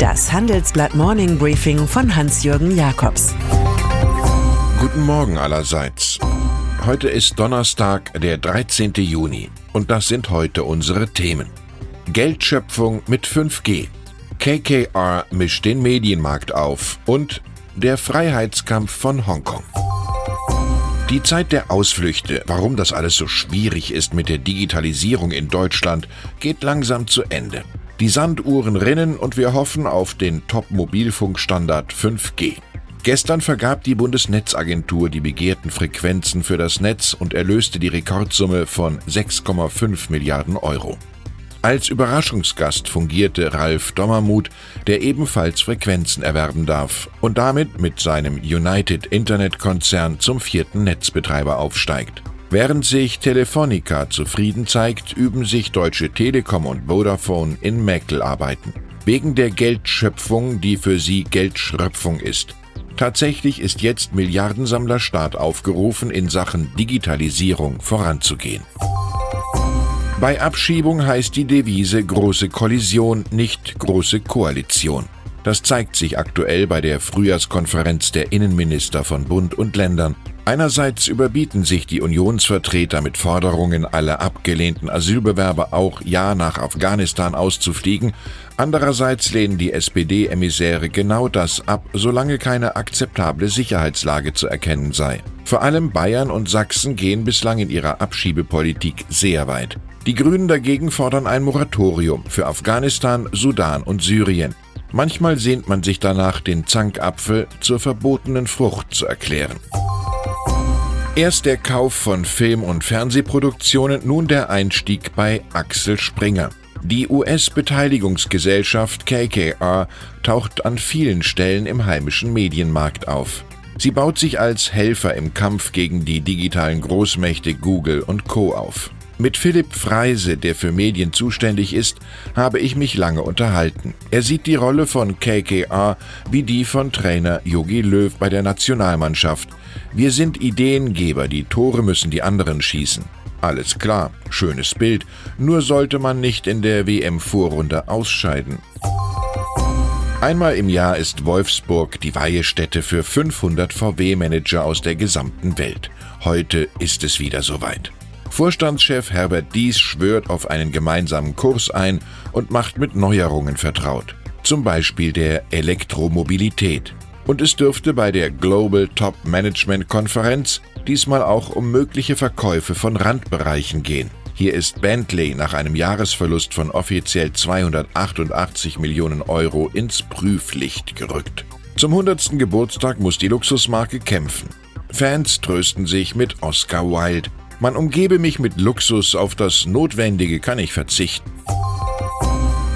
Das Handelsblatt Morning Briefing von Hans-Jürgen Jakobs. Guten Morgen allerseits. Heute ist Donnerstag, der 13. Juni. Und das sind heute unsere Themen. Geldschöpfung mit 5G. KKR mischt den Medienmarkt auf. Und der Freiheitskampf von Hongkong. Die Zeit der Ausflüchte, warum das alles so schwierig ist mit der Digitalisierung in Deutschland, geht langsam zu Ende. Die Sanduhren rinnen und wir hoffen auf den Top-Mobilfunkstandard 5G. Gestern vergab die Bundesnetzagentur die begehrten Frequenzen für das Netz und erlöste die Rekordsumme von 6,5 Milliarden Euro. Als Überraschungsgast fungierte Ralf Dommermuth, der ebenfalls Frequenzen erwerben darf und damit mit seinem United Internet Konzern zum vierten Netzbetreiber aufsteigt. Während sich Telefonica zufrieden zeigt, üben sich Deutsche Telekom und Vodafone in Mäkelarbeiten. Wegen der Geldschöpfung, die für sie Geldschröpfung ist. Tatsächlich ist jetzt Milliardensammlerstaat aufgerufen, in Sachen Digitalisierung voranzugehen. Bei Abschiebung heißt die Devise große Kollision, nicht große Koalition. Das zeigt sich aktuell bei der Frühjahrskonferenz der Innenminister von Bund und Ländern. Einerseits überbieten sich die Unionsvertreter mit Forderungen, alle abgelehnten Asylbewerber auch ja nach Afghanistan auszufliegen, andererseits lehnen die SPD-Emissäre genau das ab, solange keine akzeptable Sicherheitslage zu erkennen sei. Vor allem Bayern und Sachsen gehen bislang in ihrer Abschiebepolitik sehr weit. Die Grünen dagegen fordern ein Moratorium für Afghanistan, Sudan und Syrien. Manchmal sehnt man sich danach, den Zankapfel zur verbotenen Frucht zu erklären. Erst der Kauf von Film- und Fernsehproduktionen, nun der Einstieg bei Axel Springer. Die US-Beteiligungsgesellschaft KKR taucht an vielen Stellen im heimischen Medienmarkt auf. Sie baut sich als Helfer im Kampf gegen die digitalen Großmächte Google und Co auf. Mit Philipp Freise, der für Medien zuständig ist, habe ich mich lange unterhalten. Er sieht die Rolle von KKR wie die von Trainer Jogi Löw bei der Nationalmannschaft. Wir sind Ideengeber, die Tore müssen die anderen schießen. Alles klar, schönes Bild, nur sollte man nicht in der WM-Vorrunde ausscheiden. Einmal im Jahr ist Wolfsburg die Weihestätte für 500 VW-Manager aus der gesamten Welt. Heute ist es wieder soweit. Vorstandschef Herbert Dies schwört auf einen gemeinsamen Kurs ein und macht mit Neuerungen vertraut, zum Beispiel der Elektromobilität. Und es dürfte bei der Global Top Management Konferenz diesmal auch um mögliche Verkäufe von Randbereichen gehen. Hier ist Bentley nach einem Jahresverlust von offiziell 288 Millionen Euro ins Prüflicht gerückt. Zum 100. Geburtstag muss die Luxusmarke kämpfen. Fans trösten sich mit Oscar Wilde, man umgebe mich mit Luxus, auf das Notwendige kann ich verzichten.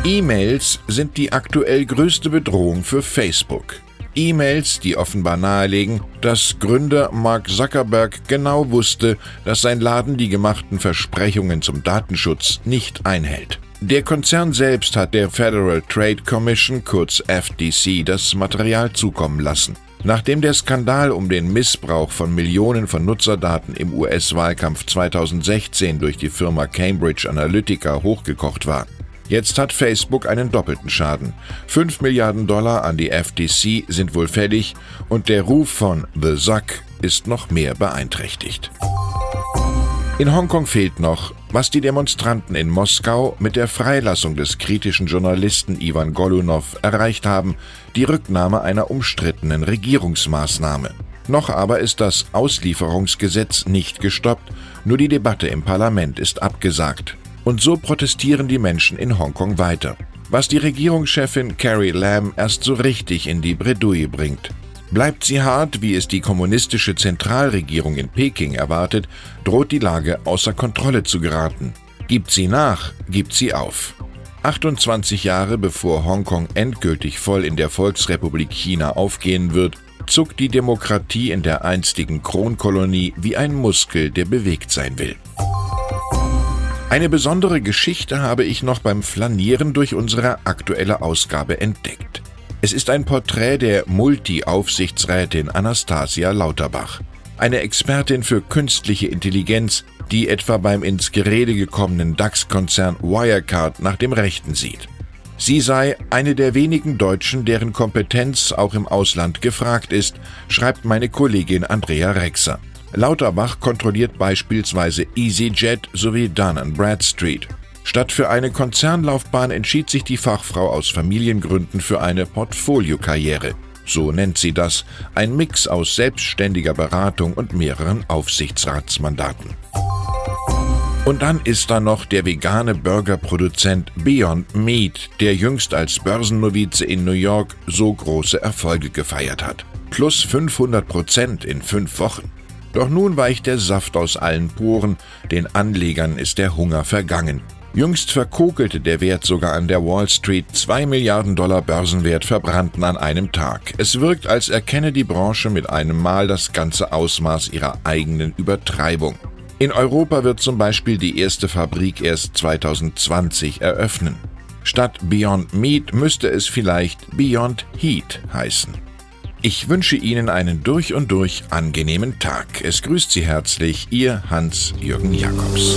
E-Mails sind die aktuell größte Bedrohung für Facebook. E-Mails, die offenbar nahelegen, dass Gründer Mark Zuckerberg genau wusste, dass sein Laden die gemachten Versprechungen zum Datenschutz nicht einhält. Der Konzern selbst hat der Federal Trade Commission, kurz FTC, das Material zukommen lassen. Nachdem der Skandal um den Missbrauch von Millionen von Nutzerdaten im US-Wahlkampf 2016 durch die Firma Cambridge Analytica hochgekocht war. Jetzt hat Facebook einen doppelten Schaden. 5 Milliarden Dollar an die FTC sind wohl fällig und der Ruf von The Zuck ist noch mehr beeinträchtigt. In Hongkong fehlt noch, was die Demonstranten in Moskau mit der Freilassung des kritischen Journalisten Ivan Golunov erreicht haben, die Rücknahme einer umstrittenen Regierungsmaßnahme. Noch aber ist das Auslieferungsgesetz nicht gestoppt, nur die Debatte im Parlament ist abgesagt. Und so protestieren die Menschen in Hongkong weiter. Was die Regierungschefin Carrie Lam erst so richtig in die Bredouille bringt. Bleibt sie hart, wie es die kommunistische Zentralregierung in Peking erwartet, droht die Lage außer Kontrolle zu geraten. Gibt sie nach, gibt sie auf. 28 Jahre bevor Hongkong endgültig voll in der Volksrepublik China aufgehen wird, zuckt die Demokratie in der einstigen Kronkolonie wie ein Muskel, der bewegt sein will. Eine besondere Geschichte habe ich noch beim Flanieren durch unsere aktuelle Ausgabe entdeckt. Es ist ein Porträt der Multi-Aufsichtsrätin Anastasia Lauterbach, eine Expertin für künstliche Intelligenz, die etwa beim ins Gerede gekommenen DAX-Konzern Wirecard nach dem Rechten sieht. Sie sei eine der wenigen Deutschen, deren Kompetenz auch im Ausland gefragt ist, schreibt meine Kollegin Andrea Rexer. Lauterbach kontrolliert beispielsweise EasyJet sowie Dun Bradstreet. Statt für eine Konzernlaufbahn entschied sich die Fachfrau aus Familiengründen für eine Portfoliokarriere. So nennt sie das, ein Mix aus selbstständiger Beratung und mehreren Aufsichtsratsmandaten. Und dann ist da noch der vegane Burgerproduzent Beyond Meat, der jüngst als Börsennovize in New York so große Erfolge gefeiert hat. Plus 500 Prozent in fünf Wochen. Doch nun weicht der Saft aus allen Poren, den Anlegern ist der Hunger vergangen. Jüngst verkokelte der Wert sogar an der Wall Street. Zwei Milliarden Dollar Börsenwert verbrannten an einem Tag. Es wirkt, als erkenne die Branche mit einem Mal das ganze Ausmaß ihrer eigenen Übertreibung. In Europa wird zum Beispiel die erste Fabrik erst 2020 eröffnen. Statt Beyond Meat müsste es vielleicht Beyond Heat heißen. Ich wünsche Ihnen einen durch und durch angenehmen Tag. Es grüßt Sie herzlich Ihr Hans-Jürgen Jakobs.